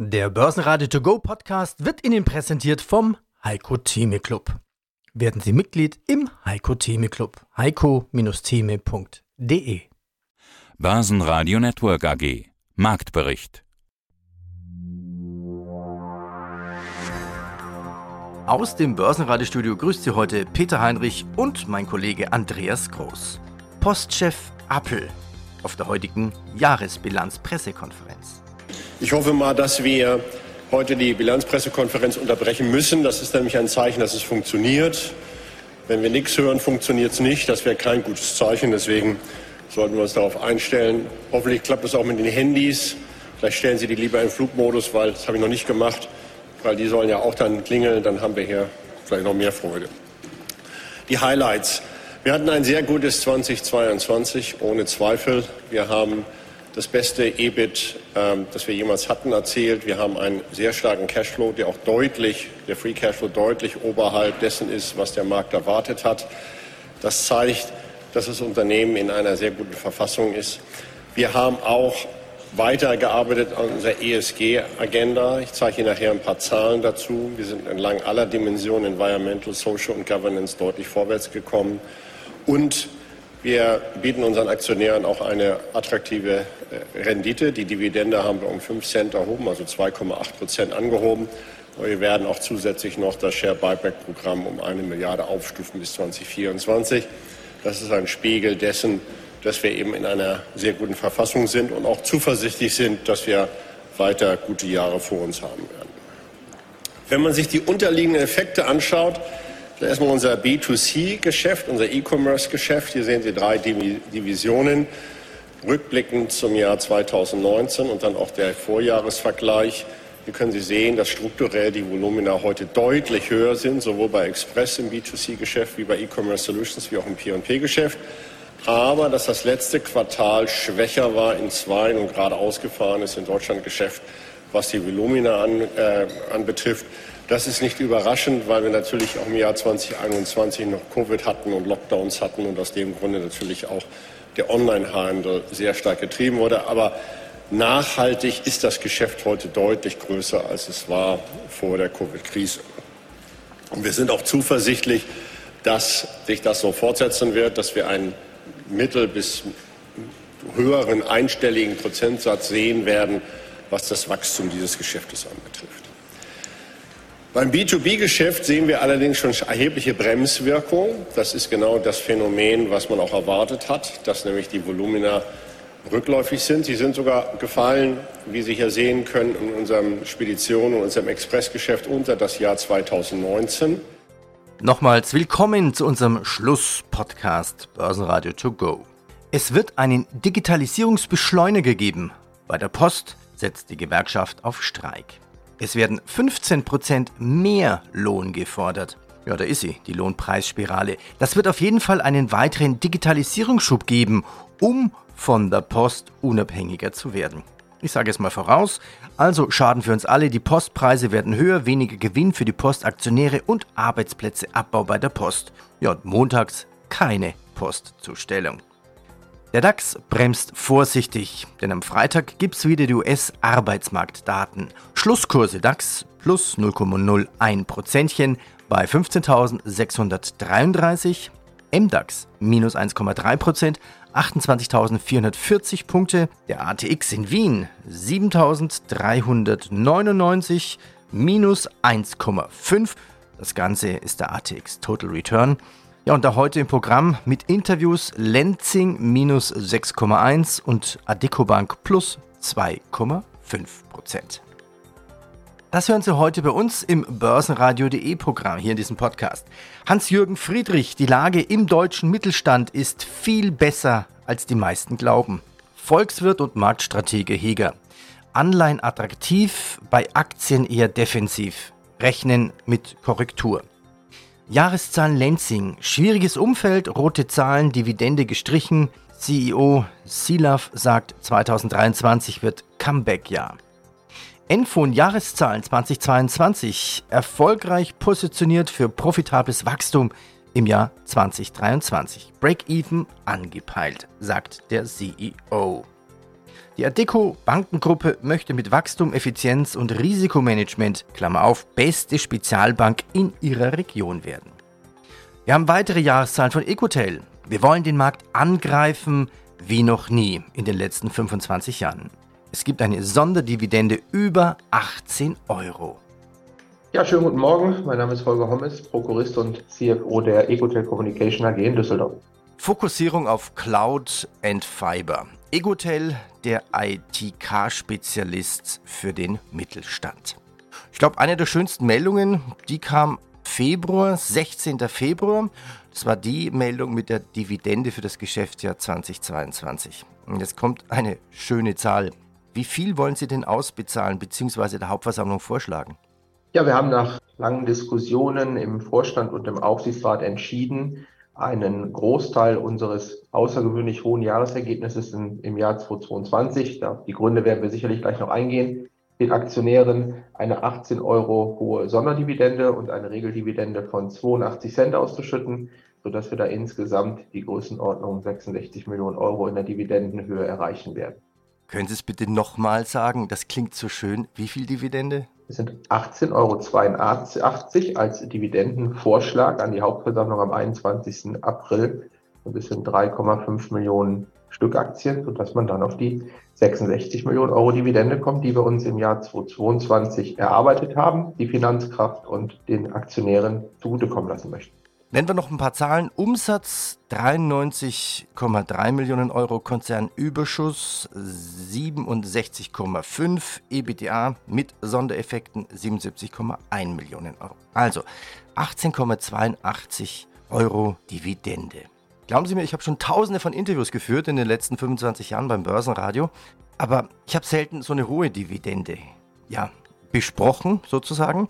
Der Börsenradio To Go Podcast wird Ihnen präsentiert vom Heiko Theme Club. Werden Sie Mitglied im Heiko Theme Club. heiko-theme.de Börsenradio Network AG Marktbericht Aus dem Börsenradiostudio grüßt Sie heute Peter Heinrich und mein Kollege Andreas Groß. Postchef Appel auf der heutigen Jahresbilanz-Pressekonferenz. Ich hoffe mal, dass wir heute die Bilanzpressekonferenz unterbrechen müssen. Das ist nämlich ein Zeichen, dass es funktioniert. Wenn wir nichts hören, funktioniert es nicht. Das wäre kein gutes Zeichen. Deswegen sollten wir uns darauf einstellen. Hoffentlich klappt es auch mit den Handys. Vielleicht stellen Sie die lieber in Flugmodus, weil das habe ich noch nicht gemacht. Weil die sollen ja auch dann klingeln. Dann haben wir hier vielleicht noch mehr Freude. Die Highlights. Wir hatten ein sehr gutes 2022, ohne Zweifel. Wir haben das beste EBIT, ähm, das wir jemals hatten, erzielt. Wir haben einen sehr starken Cashflow, der auch deutlich, der Free Cashflow deutlich oberhalb dessen ist, was der Markt erwartet hat. Das zeigt, dass das Unternehmen in einer sehr guten Verfassung ist. Wir haben auch weitergearbeitet an unserer ESG-Agenda. Ich zeige Ihnen nachher ein paar Zahlen dazu. Wir sind entlang aller Dimensionen Environmental, Social und Governance deutlich vorwärts gekommen. Und wir bieten unseren Aktionären auch eine attraktive äh, Rendite. Die Dividende haben wir um 5 Cent erhoben, also 2,8 Prozent angehoben. Und wir werden auch zusätzlich noch das Share Buyback Programm um eine Milliarde aufstufen bis 2024. Das ist ein Spiegel dessen, dass wir eben in einer sehr guten Verfassung sind und auch zuversichtlich sind, dass wir weiter gute Jahre vor uns haben werden. Wenn man sich die unterliegenden Effekte anschaut, Erstmal unser B2C-Geschäft, unser E-Commerce-Geschäft. Hier sehen Sie drei Divisionen. Rückblickend zum Jahr 2019 und dann auch der Vorjahresvergleich. Hier können Sie sehen, dass strukturell die Volumina heute deutlich höher sind, sowohl bei Express im B2C-Geschäft wie bei E-Commerce Solutions wie auch im P&P-Geschäft. Aber dass das letzte Quartal schwächer war in zwei und gerade ausgefahren ist in Deutschland Geschäft, was die Volumina an, äh, anbetrifft. Das ist nicht überraschend, weil wir natürlich auch im Jahr 2021 noch Covid hatten und Lockdowns hatten und aus dem Grunde natürlich auch der Onlinehandel sehr stark getrieben wurde. Aber nachhaltig ist das Geschäft heute deutlich größer, als es war vor der Covid-Krise. Und wir sind auch zuversichtlich, dass sich das so fortsetzen wird, dass wir einen mittel- bis höheren einstelligen Prozentsatz sehen werden, was das Wachstum dieses Geschäftes anbetrifft. Beim B2B-Geschäft sehen wir allerdings schon erhebliche Bremswirkung. Das ist genau das Phänomen, was man auch erwartet hat, dass nämlich die Volumina rückläufig sind. Sie sind sogar gefallen, wie Sie hier sehen können, in unserem Spedition und unserem Expressgeschäft unter das Jahr 2019. Nochmals willkommen zu unserem Schlusspodcast Börsenradio to go. Es wird einen Digitalisierungsbeschleuniger geben. Bei der Post setzt die Gewerkschaft auf Streik. Es werden 15% mehr Lohn gefordert. Ja, da ist sie, die Lohnpreisspirale. Das wird auf jeden Fall einen weiteren Digitalisierungsschub geben, um von der Post unabhängiger zu werden. Ich sage es mal voraus, also Schaden für uns alle, die Postpreise werden höher, weniger Gewinn für die Postaktionäre und Arbeitsplätze Abbau bei der Post. Ja, und montags keine Postzustellung. Der DAX bremst vorsichtig, denn am Freitag gibt es wieder die US-Arbeitsmarktdaten. Schlusskurse DAX plus 0,01 Prozentchen bei 15.633, MDAX minus 1,3 Prozent, 28.440 Punkte, der ATX in Wien 7.399 minus 1,5. Das Ganze ist der ATX Total Return. Ja, und da heute im Programm mit Interviews Lenzing minus 6,1 und Adecobank plus 2,5 Prozent. Das hören Sie heute bei uns im Börsenradio.de Programm hier in diesem Podcast. Hans-Jürgen Friedrich, die Lage im deutschen Mittelstand ist viel besser, als die meisten glauben. Volkswirt und Marktstratege Heger. Anleihen attraktiv, bei Aktien eher defensiv. Rechnen mit Korrektur. Jahreszahlen Lenzing, schwieriges Umfeld, rote Zahlen, Dividende gestrichen. CEO Silaf sagt, 2023 wird Comeback-Jahr. Enfon Jahreszahlen 2022 erfolgreich positioniert für profitables Wachstum im Jahr 2023. Break-even angepeilt, sagt der CEO. Die Adeco Bankengruppe möchte mit Wachstum, Effizienz und Risikomanagement, Klammer auf, beste Spezialbank in ihrer Region werden. Wir haben weitere Jahreszahlen von Ecotel. Wir wollen den Markt angreifen wie noch nie in den letzten 25 Jahren. Es gibt eine Sonderdividende über 18 Euro. Ja, schönen guten Morgen. Mein Name ist Holger Hommes, Prokurist und CFO der Ecotel Communication AG in Düsseldorf. Fokussierung auf Cloud and Fiber. Egotel, der ITK-Spezialist für den Mittelstand. Ich glaube, eine der schönsten Meldungen, die kam Februar, 16. Februar. Das war die Meldung mit der Dividende für das Geschäftsjahr 2022. Und jetzt kommt eine schöne Zahl. Wie viel wollen Sie denn ausbezahlen bzw. der Hauptversammlung vorschlagen? Ja, wir haben nach langen Diskussionen im Vorstand und im Aufsichtsrat entschieden, einen Großteil unseres außergewöhnlich hohen Jahresergebnisses in, im Jahr 2022, da, die Gründe werden wir sicherlich gleich noch eingehen, den Aktionären eine 18 Euro hohe Sonderdividende und eine Regeldividende von 82 Cent auszuschütten, sodass wir da insgesamt die Größenordnung 66 Millionen Euro in der Dividendenhöhe erreichen werden. Können Sie es bitte nochmal sagen? Das klingt so schön. Wie viel Dividende? Es sind 18,82 Euro als Dividendenvorschlag an die Hauptversammlung am 21. April. Und es sind 3,5 Millionen Stück Aktien, sodass man dann auf die 66 Millionen Euro Dividende kommt, die wir uns im Jahr 2022 erarbeitet haben, die Finanzkraft und den Aktionären zugutekommen lassen möchten. Nennen wir noch ein paar Zahlen. Umsatz 93,3 Millionen Euro, Konzernüberschuss 67,5, EBTA mit Sondereffekten 77,1 Millionen Euro. Also 18,82 Euro Dividende. Glauben Sie mir, ich habe schon tausende von Interviews geführt in den letzten 25 Jahren beim Börsenradio, aber ich habe selten so eine hohe Dividende ja, besprochen sozusagen.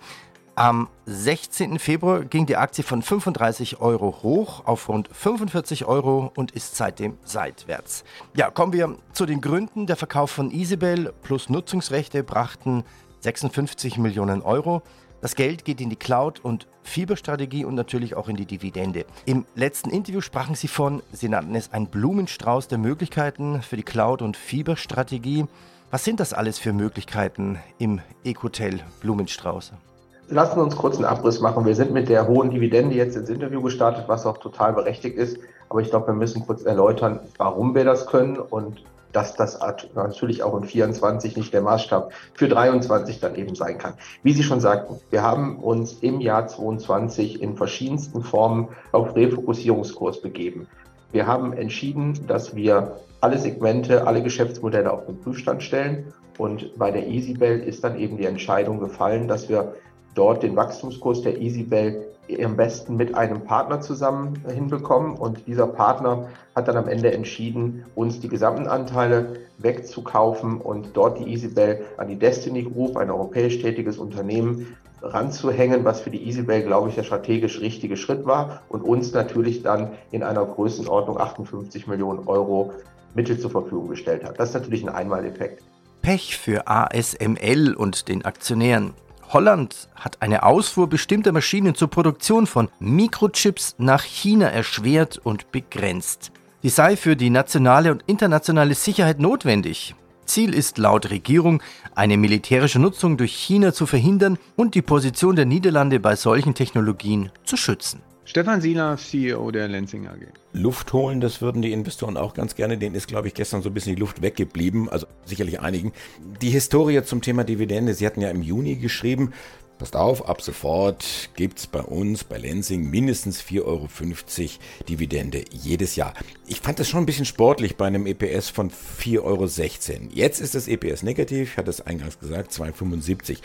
Am 16. Februar ging die Aktie von 35 Euro hoch auf rund 45 Euro und ist seitdem seitwärts. Ja, kommen wir zu den Gründen. Der Verkauf von Isabel plus Nutzungsrechte brachten 56 Millionen Euro. Das Geld geht in die Cloud- und Fieberstrategie und natürlich auch in die Dividende. Im letzten Interview sprachen Sie von, Sie nannten es ein Blumenstrauß der Möglichkeiten für die Cloud- und Fieberstrategie. Was sind das alles für Möglichkeiten im Ecotel Blumenstrauß? Lassen uns kurz einen Abriss machen. Wir sind mit der hohen Dividende jetzt ins Interview gestartet, was auch total berechtigt ist. Aber ich glaube, wir müssen kurz erläutern, warum wir das können und dass das natürlich auch in 24 nicht der Maßstab für 23 dann eben sein kann. Wie Sie schon sagten, wir haben uns im Jahr 22 in verschiedensten Formen auf Refokussierungskurs begeben. Wir haben entschieden, dass wir alle Segmente, alle Geschäftsmodelle auf den Prüfstand stellen. Und bei der EasyBell ist dann eben die Entscheidung gefallen, dass wir dort den Wachstumskurs der EasyBell am besten mit einem Partner zusammen hinbekommen. Und dieser Partner hat dann am Ende entschieden, uns die gesamten Anteile wegzukaufen und dort die EasyBell an die Destiny Group, ein europäisch tätiges Unternehmen, ranzuhängen, was für die EasyBell, glaube ich, der strategisch richtige Schritt war und uns natürlich dann in einer Größenordnung 58 Millionen Euro Mittel zur Verfügung gestellt hat. Das ist natürlich ein Einmaleffekt. Pech für ASML und den Aktionären. Holland hat eine Ausfuhr bestimmter Maschinen zur Produktion von Mikrochips nach China erschwert und begrenzt. Die sei für die nationale und internationale Sicherheit notwendig. Ziel ist laut Regierung, eine militärische Nutzung durch China zu verhindern und die Position der Niederlande bei solchen Technologien zu schützen. Stefan Sieler, CEO der Lenzing AG. Luft holen, das würden die Investoren auch ganz gerne. Denen ist, glaube ich, gestern so ein bisschen die Luft weggeblieben. Also sicherlich einigen. Die Historie zum Thema Dividende, Sie hatten ja im Juni geschrieben, Passt auf, ab sofort gibt es bei uns bei Lensing mindestens 4,50 Euro Dividende jedes Jahr. Ich fand das schon ein bisschen sportlich bei einem EPS von 4,16 Euro. Jetzt ist das EPS negativ, ich hatte es eingangs gesagt, 2,75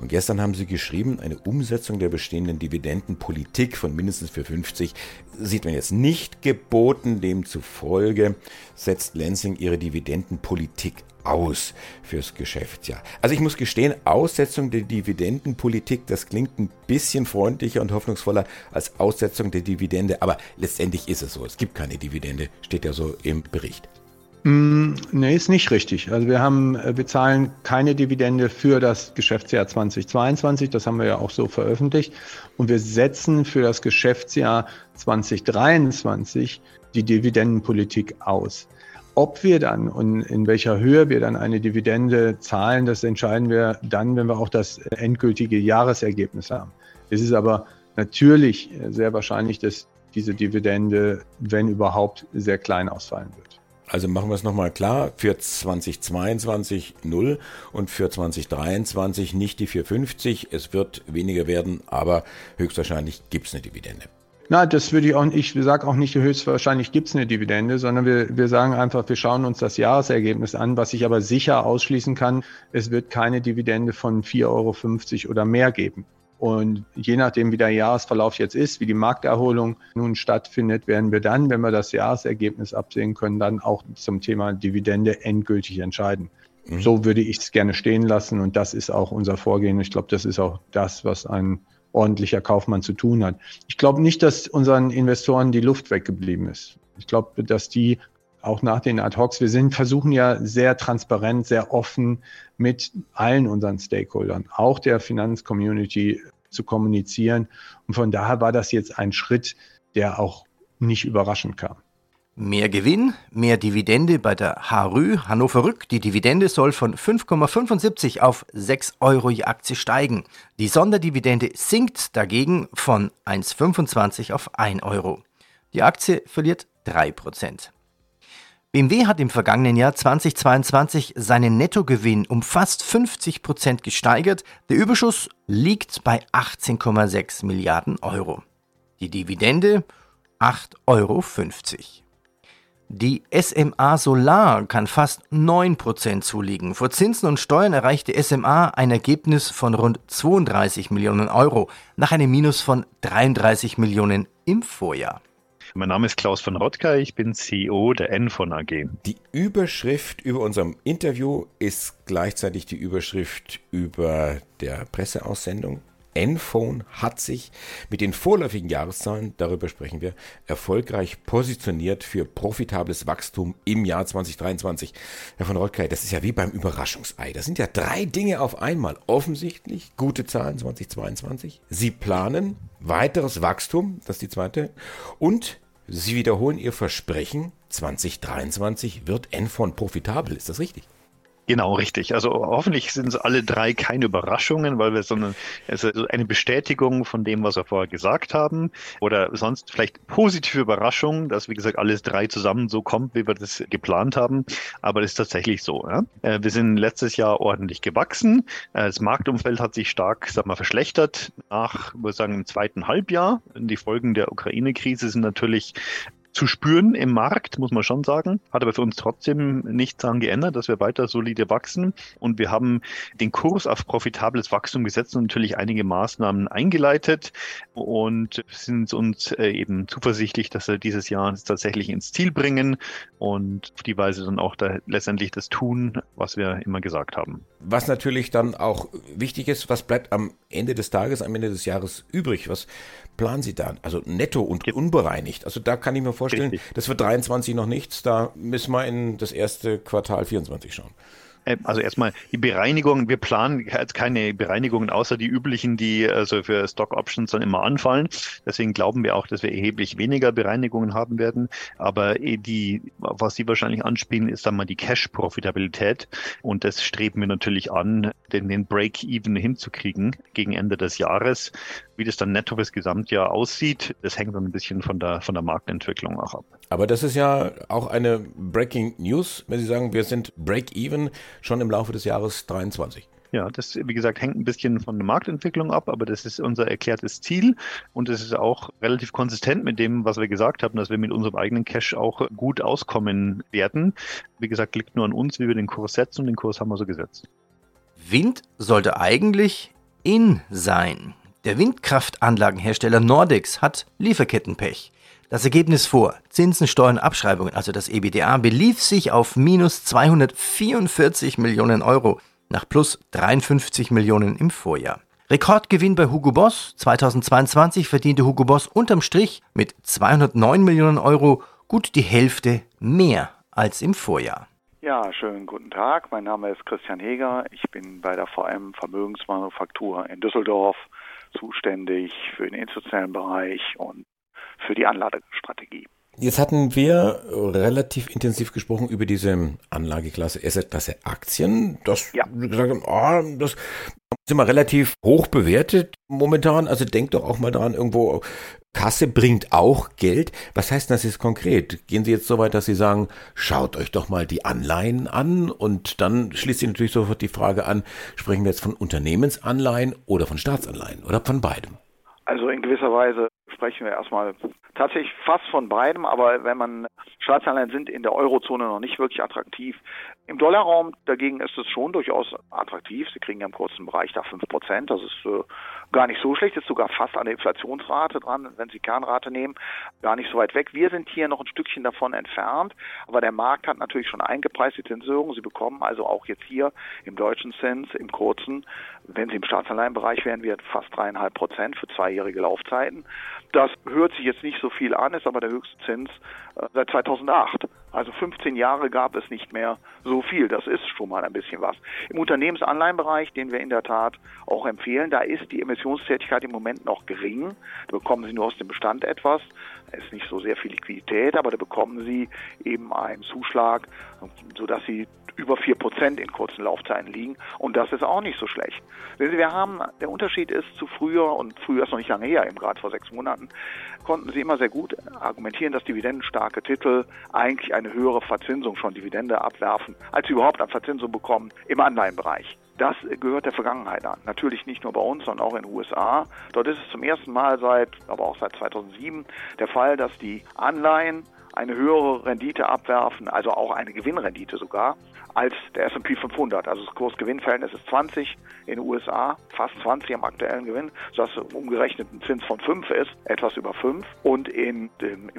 und gestern haben sie geschrieben, eine Umsetzung der bestehenden Dividendenpolitik von mindestens für 50 sieht man jetzt nicht geboten. Demzufolge setzt Lansing ihre Dividendenpolitik aus fürs Geschäftsjahr. Also ich muss gestehen, Aussetzung der Dividendenpolitik, das klingt ein bisschen freundlicher und hoffnungsvoller als Aussetzung der Dividende, aber letztendlich ist es so. Es gibt keine Dividende, steht ja so im Bericht. Mm, nee, ist nicht richtig. Also wir haben, äh, wir zahlen keine Dividende für das Geschäftsjahr 2022. Das haben wir ja auch so veröffentlicht. Und wir setzen für das Geschäftsjahr 2023 die Dividendenpolitik aus. ob wir dann und in welcher Höhe wir dann eine Dividende zahlen, das entscheiden wir dann, wenn wir auch das endgültige Jahresergebnis haben. Es ist aber natürlich sehr wahrscheinlich, dass diese Dividende, wenn überhaupt, sehr klein ausfallen wird. Also machen wir es nochmal klar, für 2022 0 und für 2023 nicht die 450. Es wird weniger werden, aber höchstwahrscheinlich gibt es eine Dividende. Na, das würde ich auch nicht, ich sage auch nicht, höchstwahrscheinlich gibt es eine Dividende, sondern wir, wir sagen einfach, wir schauen uns das Jahresergebnis an, was ich aber sicher ausschließen kann, es wird keine Dividende von 4,50 Euro oder mehr geben. Und je nachdem, wie der Jahresverlauf jetzt ist, wie die Markterholung nun stattfindet, werden wir dann, wenn wir das Jahresergebnis absehen können, dann auch zum Thema Dividende endgültig entscheiden. Mhm. So würde ich es gerne stehen lassen und das ist auch unser Vorgehen. Ich glaube, das ist auch das, was ein ordentlicher Kaufmann zu tun hat. Ich glaube nicht, dass unseren Investoren die Luft weggeblieben ist. Ich glaube, dass die auch nach den Ad-Hocs, wir sind, versuchen ja sehr transparent, sehr offen mit allen unseren Stakeholdern, auch der Finanzcommunity zu kommunizieren. Und von daher war das jetzt ein Schritt, der auch nicht überraschend kam. Mehr Gewinn, mehr Dividende bei der HRÜ Hannover Rück. Die Dividende soll von 5,75 auf 6 Euro je Aktie steigen. Die Sonderdividende sinkt dagegen von 1,25 auf 1 Euro. Die Aktie verliert 3 Prozent. BMW hat im vergangenen Jahr 2022 seinen Nettogewinn um fast 50 Prozent gesteigert. Der Überschuss liegt bei 18,6 Milliarden Euro. Die Dividende 8,50 Euro. Die SMA Solar kann fast 9% zulegen. Vor Zinsen und Steuern erreichte SMA ein Ergebnis von rund 32 Millionen Euro nach einem Minus von 33 Millionen im Vorjahr. Mein Name ist Klaus von Rottger, ich bin CEO der N-Von AG. Die Überschrift über unserem Interview ist gleichzeitig die Überschrift über der Presseaussendung. Enphone hat sich mit den vorläufigen Jahreszahlen, darüber sprechen wir, erfolgreich positioniert für profitables Wachstum im Jahr 2023. Herr von Rotkei, das ist ja wie beim Überraschungsei. Das sind ja drei Dinge auf einmal. Offensichtlich gute Zahlen 2022. Sie planen weiteres Wachstum, das ist die zweite. Und Sie wiederholen Ihr Versprechen, 2023 wird Enphone profitabel. Ist das richtig? Genau, richtig. Also hoffentlich sind es alle drei keine Überraschungen, weil wir sondern also eine Bestätigung von dem, was wir vorher gesagt haben, oder sonst vielleicht positive Überraschungen, dass wie gesagt alles drei zusammen so kommt, wie wir das geplant haben. Aber das ist tatsächlich so. Ja? Äh, wir sind letztes Jahr ordentlich gewachsen. Äh, das Marktumfeld hat sich stark, sag mal, verschlechtert nach, würde sagen, im zweiten Halbjahr. Die Folgen der Ukraine-Krise sind natürlich zu spüren im Markt, muss man schon sagen. Hat aber für uns trotzdem nichts daran geändert, dass wir weiter solide wachsen. Und wir haben den Kurs auf profitables Wachstum gesetzt und natürlich einige Maßnahmen eingeleitet und sind uns äh, eben zuversichtlich, dass wir dieses Jahr tatsächlich ins Ziel bringen und auf die Weise dann auch da letztendlich das tun, was wir immer gesagt haben. Was natürlich dann auch wichtig ist, was bleibt am Ende des Tages, am Ende des Jahres übrig? Was planen Sie da? Also netto und unbereinigt. Also da kann ich mir vorstellen, Richtig. das wird 23 noch nichts. Da müssen wir in das erste Quartal 24 schauen. Äh, also erstmal die Bereinigung, wir planen jetzt keine Bereinigungen außer die üblichen, die also für Stock Options dann immer anfallen. Deswegen glauben wir auch, dass wir erheblich weniger Bereinigungen haben werden. Aber eh die, was Sie wahrscheinlich anspielen, ist dann mal die Cash-Profitabilität. Und das streben wir natürlich an, den, den Break-Even hinzukriegen gegen Ende des Jahres. Wie das dann netto fürs Gesamtjahr aussieht, das hängt dann ein bisschen von der, von der Marktentwicklung auch ab. Aber das ist ja auch eine Breaking News, wenn Sie sagen, wir sind Break-Even schon im Laufe des Jahres 23. Ja, das, wie gesagt, hängt ein bisschen von der Marktentwicklung ab, aber das ist unser erklärtes Ziel und es ist auch relativ konsistent mit dem, was wir gesagt haben, dass wir mit unserem eigenen Cash auch gut auskommen werden. Wie gesagt, liegt nur an uns, wie wir den Kurs setzen und den Kurs haben wir so gesetzt. Wind sollte eigentlich in sein. Der Windkraftanlagenhersteller Nordex hat Lieferkettenpech. Das Ergebnis vor Zinsen, Steuern, Abschreibungen, also das EBDA, belief sich auf minus 244 Millionen Euro nach plus 53 Millionen im Vorjahr. Rekordgewinn bei Hugo Boss 2022 verdiente Hugo Boss unterm Strich mit 209 Millionen Euro gut die Hälfte mehr als im Vorjahr. Ja, schönen guten Tag. Mein Name ist Christian Heger. Ich bin bei der VM Vermögensmanufaktur in Düsseldorf zuständig für den institutionellen Bereich und für die Anlagestrategie. Jetzt hatten wir relativ intensiv gesprochen über diese Anlageklasse, Assetklasse Aktien. Das, ja. gesagt haben, oh, das sind wir relativ hoch bewertet momentan. Also denkt doch auch mal dran, irgendwo Kasse bringt auch Geld. Was heißt das jetzt konkret? Gehen Sie jetzt so weit, dass Sie sagen, schaut euch doch mal die Anleihen an und dann schließt sich natürlich sofort die Frage an, sprechen wir jetzt von Unternehmensanleihen oder von Staatsanleihen oder von beidem? Also in gewisser Weise sprechen wir erstmal tatsächlich fast von beidem, aber wenn man Staatsanleihen sind in der Eurozone noch nicht wirklich attraktiv. Im Dollarraum dagegen ist es schon durchaus attraktiv. Sie kriegen ja im kurzen Bereich da 5 Prozent. Das ist äh, gar nicht so schlecht, ist sogar fast an der Inflationsrate dran, wenn Sie Kernrate nehmen, gar nicht so weit weg. Wir sind hier noch ein Stückchen davon entfernt, aber der Markt hat natürlich schon eingepreist die Zinserhöhung. Sie bekommen also auch jetzt hier im deutschen Zins, im kurzen, wenn Sie im Staatsanleihenbereich wären, wir fast dreieinhalb Prozent für zweijährige Laufzeiten. Das hört sich jetzt nicht so viel an, ist aber der höchste Zins äh, seit 2008. Also 15 Jahre gab es nicht mehr so viel. Das ist schon mal ein bisschen was. Im Unternehmensanleihenbereich, den wir in der Tat auch empfehlen, da ist die Emissionstätigkeit im Moment noch gering. Da bekommen Sie nur aus dem Bestand etwas. Da ist nicht so sehr viel Liquidität, aber da bekommen Sie eben einen Zuschlag, sodass Sie über 4% in kurzen Laufzeiten liegen. Und das ist auch nicht so schlecht. Sehen Sie, wir haben, der Unterschied ist zu früher, und früher ist noch nicht lange her, eben gerade vor sechs Monaten, konnten Sie immer sehr gut argumentieren, dass dividendenstarke Titel eigentlich eine höhere Verzinsung schon Dividende abwerfen, als sie überhaupt an Verzinsung bekommen im Anleihenbereich. Das gehört der Vergangenheit an. Natürlich nicht nur bei uns, sondern auch in den USA. Dort ist es zum ersten Mal seit, aber auch seit 2007 der Fall, dass die Anleihen eine höhere Rendite abwerfen, also auch eine Gewinnrendite sogar, als der S&P 500. Also das Kurs-Gewinn-Verhältnis ist 20 in den USA, fast 20 am aktuellen Gewinn, sodass umgerechnet ein Zins von 5 ist, etwas über 5. Und in dem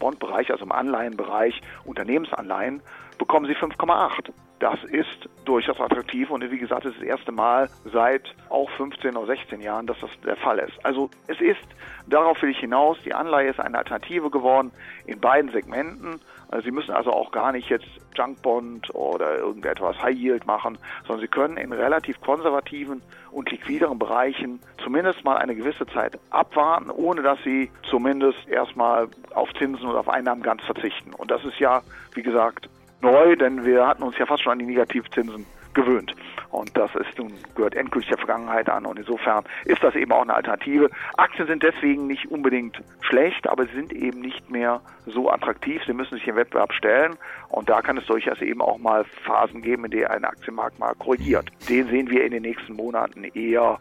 Investment-Grade-Bond-Bereich, also im Anleihenbereich, Unternehmensanleihen, bekommen sie 5,8. Das ist durchaus attraktiv und wie gesagt, es ist das erste Mal seit auch 15 oder 16 Jahren, dass das der Fall ist. Also es ist, darauf will ich hinaus, die Anleihe ist eine Alternative geworden in beiden Segmenten. Also Sie müssen also auch gar nicht jetzt Junkbond oder irgendetwas High Yield machen, sondern Sie können in relativ konservativen und liquideren Bereichen zumindest mal eine gewisse Zeit abwarten, ohne dass Sie zumindest erstmal auf Zinsen oder auf Einnahmen ganz verzichten. Und das ist ja, wie gesagt, neu, denn wir hatten uns ja fast schon an die Negativzinsen gewöhnt. Und das ist nun, gehört endgültig der Vergangenheit an. Und insofern ist das eben auch eine Alternative. Aktien sind deswegen nicht unbedingt schlecht, aber sie sind eben nicht mehr so attraktiv. Sie müssen sich im Wettbewerb stellen. Und da kann es durchaus eben auch mal Phasen geben, in denen ein Aktienmarkt mal korrigiert. Den sehen wir in den nächsten Monaten eher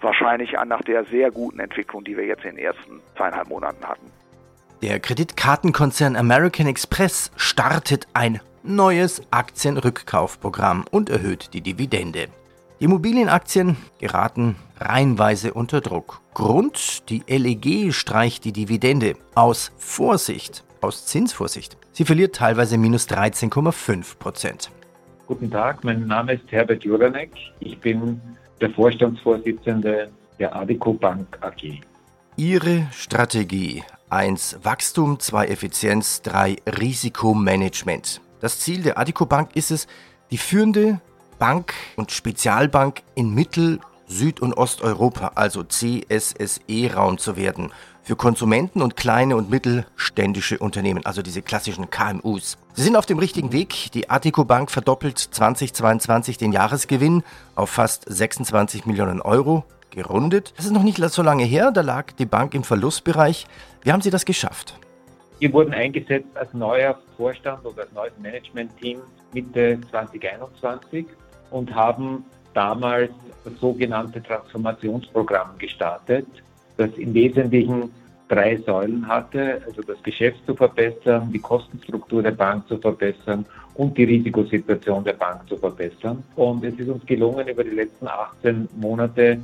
wahrscheinlich an nach der sehr guten Entwicklung, die wir jetzt in den ersten zweieinhalb Monaten hatten. Der Kreditkartenkonzern American Express startet ein neues Aktienrückkaufprogramm und erhöht die Dividende. Die Immobilienaktien geraten reihenweise unter Druck. Grund, die LEG streicht die Dividende aus Vorsicht, aus Zinsvorsicht. Sie verliert teilweise minus 13,5 Prozent. Guten Tag, mein Name ist Herbert Juranek. Ich bin der Vorstandsvorsitzende der Adico Bank AG. Ihre Strategie 1 Wachstum, 2 Effizienz, 3 Risikomanagement. Das Ziel der Adico Bank ist es, die führende Bank und Spezialbank in Mittel-, Süd- und Osteuropa, also CSSE-Raum zu werden, für Konsumenten und kleine und mittelständische Unternehmen, also diese klassischen KMUs. Sie sind auf dem richtigen Weg. Die Adico Bank verdoppelt 2022 den Jahresgewinn auf fast 26 Millionen Euro, gerundet. Das ist noch nicht so lange her, da lag die Bank im Verlustbereich. Wie haben Sie das geschafft? Wir wurden eingesetzt als neuer Vorstand oder als neues Managementteam Mitte 2021 und haben damals das sogenannte Transformationsprogramm gestartet, das im Wesentlichen drei Säulen hatte, also das Geschäft zu verbessern, die Kostenstruktur der Bank zu verbessern und die Risikosituation der Bank zu verbessern. Und es ist uns gelungen, über die letzten 18 Monate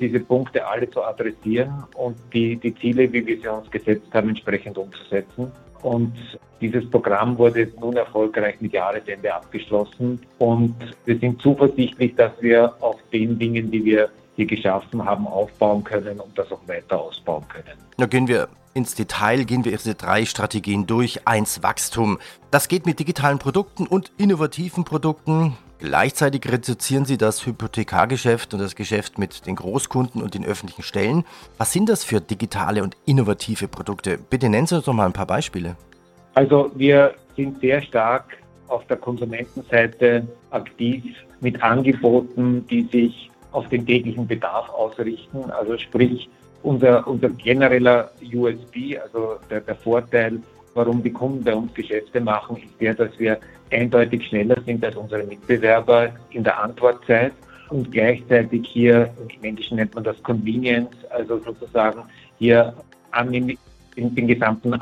diese Punkte alle zu adressieren und die, die Ziele, wie wir sie uns gesetzt haben, entsprechend umzusetzen. Und dieses Programm wurde nun erfolgreich mit Jahresende abgeschlossen. Und wir sind zuversichtlich, dass wir auf den Dingen, die wir hier geschaffen haben, aufbauen können und das auch weiter ausbauen können. Da gehen wir ins Detail, gehen wir diese drei Strategien durch. Eins Wachstum. Das geht mit digitalen Produkten und innovativen Produkten Gleichzeitig reduzieren Sie das Hypothekargeschäft und das Geschäft mit den Großkunden und den öffentlichen Stellen. Was sind das für digitale und innovative Produkte? Bitte nennen Sie uns doch mal ein paar Beispiele. Also wir sind sehr stark auf der Konsumentenseite aktiv mit Angeboten, die sich auf den täglichen Bedarf ausrichten. Also sprich, unser, unser genereller USB, also der, der Vorteil, warum die Kunden bei uns Geschäfte machen, ist der, dass wir eindeutig schneller sind als unsere Mitbewerber in der Antwortzeit und gleichzeitig hier, im Englischen nennt man das Convenience, also sozusagen hier den, den gesamten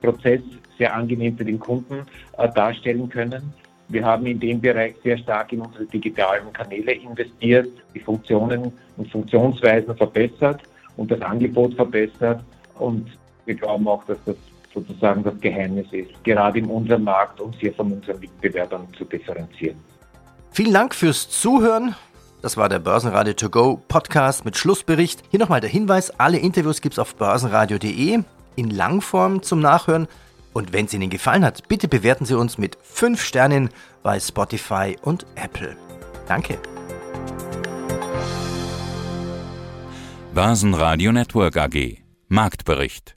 Prozess sehr angenehm für den Kunden äh, darstellen können. Wir haben in dem Bereich sehr stark in unsere digitalen Kanäle investiert, die Funktionen und Funktionsweisen verbessert und das Angebot verbessert. Und wir glauben auch, dass das sozusagen das Geheimnis ist, gerade in unserem Markt uns hier von unseren Mitbewerbern zu differenzieren. Vielen Dank fürs Zuhören. Das war der Börsenradio To Go Podcast mit Schlussbericht. Hier nochmal der Hinweis, alle Interviews gibt es auf börsenradio.de in Langform zum Nachhören. Und wenn es Ihnen gefallen hat, bitte bewerten Sie uns mit 5 Sternen bei Spotify und Apple. Danke. Börsenradio Network AG Marktbericht